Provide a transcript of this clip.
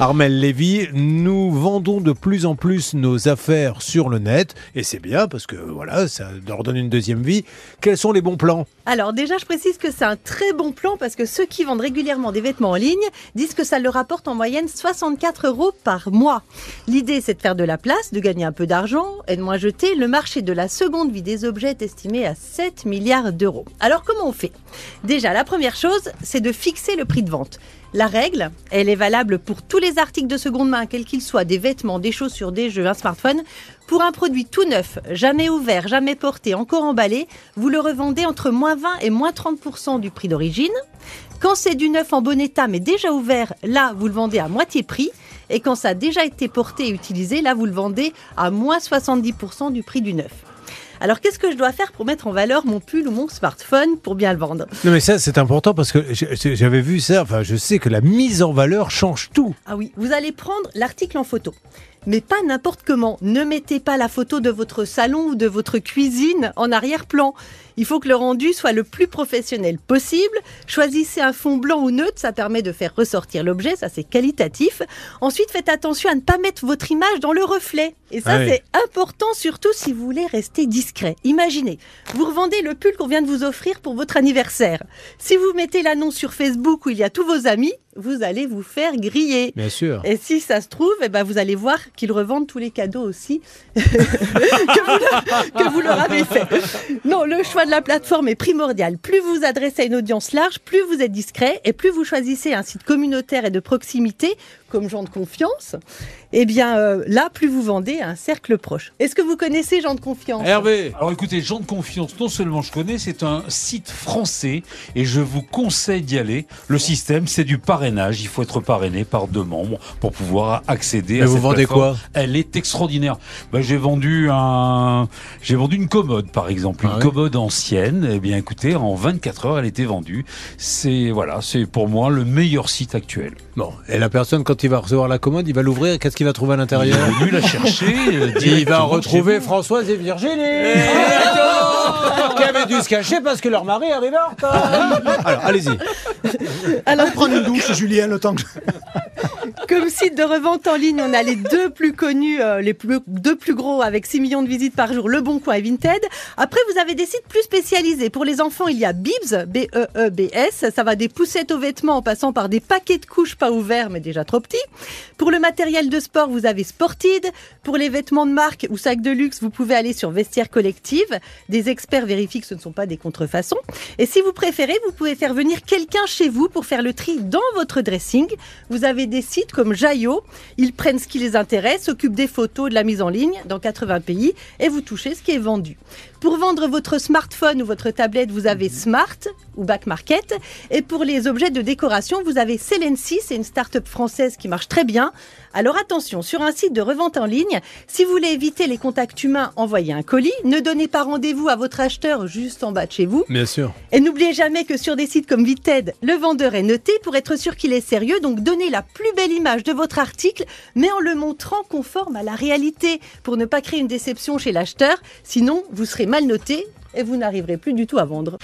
Armel Lévy, nous vendons de plus en plus nos affaires sur le net et c'est bien parce que voilà, ça leur donne une deuxième vie. Quels sont les bons plans? Alors déjà, je précise que c'est un très bon plan parce que ceux qui vendent régulièrement des vêtements en ligne disent que ça leur rapporte en moyenne 64 euros par mois. L'idée, c'est de faire de la place, de gagner un peu d'argent et de moins jeter. Le marché de la seconde vie des objets est estimé à 7 milliards d'euros. Alors comment on fait? Déjà, la première chose, c'est de fixer le prix de vente. La règle, elle est valable pour tous les articles de seconde main, quels qu'ils soient, des vêtements, des chaussures, des jeux, un smartphone. Pour un produit tout neuf, jamais ouvert, jamais porté, encore emballé, vous le revendez entre moins 20 et moins 30% du prix d'origine. Quand c'est du neuf en bon état mais déjà ouvert, là, vous le vendez à moitié prix. Et quand ça a déjà été porté et utilisé, là, vous le vendez à moins 70% du prix du neuf. Alors qu'est-ce que je dois faire pour mettre en valeur mon pull ou mon smartphone pour bien le vendre? Non mais ça c'est important parce que j'avais vu ça, enfin je sais que la mise en valeur change tout. Ah oui, vous allez prendre l'article en photo mais pas n'importe comment. Ne mettez pas la photo de votre salon ou de votre cuisine en arrière-plan. Il faut que le rendu soit le plus professionnel possible. Choisissez un fond blanc ou neutre, ça permet de faire ressortir l'objet, ça c'est qualitatif. Ensuite, faites attention à ne pas mettre votre image dans le reflet. Et ça, ah c'est important, surtout si vous voulez rester discret. Imaginez, vous revendez le pull qu'on vient de vous offrir pour votre anniversaire. Si vous mettez l'annonce sur Facebook où il y a tous vos amis, vous allez vous faire griller. Bien sûr. Et si ça se trouve, eh ben vous allez voir qu'ils revendent tous les cadeaux aussi que, vous leur, avez fait. Non, le choix de la plateforme est primordial. Plus vous adressez à une audience large, plus vous êtes discret et plus vous choisissez un site communautaire et de proximité comme gens de confiance, eh bien euh, là, plus vous vendez à un cercle proche. Est-ce que vous connaissez Gens de confiance? Hervé Alors écoutez, Gens de confiance, non seulement je connais, c'est un site français et je vous conseille d'y aller. Le système, c'est du parrainage. Il faut être parrainé par deux membres pour pouvoir accéder à vous vendez quoi Elle est extraordinaire. Ben, j'ai vendu un, j'ai vendu une commode par exemple, une ah commode ancienne. Eh bien écoutez, en 24 heures, elle était vendue. C'est voilà, c'est pour moi le meilleur site actuel. Bon, et la personne quand il va recevoir la commode, il va l'ouvrir, qu'est-ce qu'il va trouver à l'intérieur Il venu la chercher. il va retrouver Françoise et Virginie qui avaient dû se cacher parce que leur mari arrivait en retard. Alors, allez-y. Alors, prendre une douche, Julien, le temps que... Comme site de revente en ligne, on a les deux plus connus, euh, les plus, deux plus gros avec 6 millions de visites par jour, Le Bon Coin et Vinted. Après, vous avez des sites plus spécialisés. Pour les enfants, il y a Bibs, B-E-E-B-S. Ça va des poussettes aux vêtements en passant par des paquets de couches pas ouverts mais déjà trop petits. Pour le matériel de sport, vous avez Sportid. Pour les vêtements de marque ou sacs de luxe, vous pouvez aller sur Vestiaire Collective. Des experts vérifient que ce ne sont pas des contrefaçons. Et si vous préférez, vous pouvez faire venir quelqu'un chez vous pour faire le tri dans votre dressing. Vous avez des sites comme Jaillot. Ils prennent ce qui les intéresse, s'occupent des photos, de la mise en ligne dans 80 pays et vous touchez ce qui est vendu. Pour vendre votre smartphone ou votre tablette, vous avez Smart ou Back Market. Et pour les objets de décoration, vous avez Selency, c'est une start-up française qui marche très bien. Alors attention, sur un site de revente en ligne, si vous voulez éviter les contacts humains, envoyez un colis. Ne donnez pas rendez-vous à votre acheteur juste en bas de chez vous. Bien sûr. Et n'oubliez jamais que sur des sites comme Vited, le vendeur est noté pour être sûr qu'il est sérieux. Donc donnez la plus belle image de votre article, mais en le montrant conforme à la réalité pour ne pas créer une déception chez l'acheteur. Sinon, vous serez mal noté et vous n'arriverez plus du tout à vendre.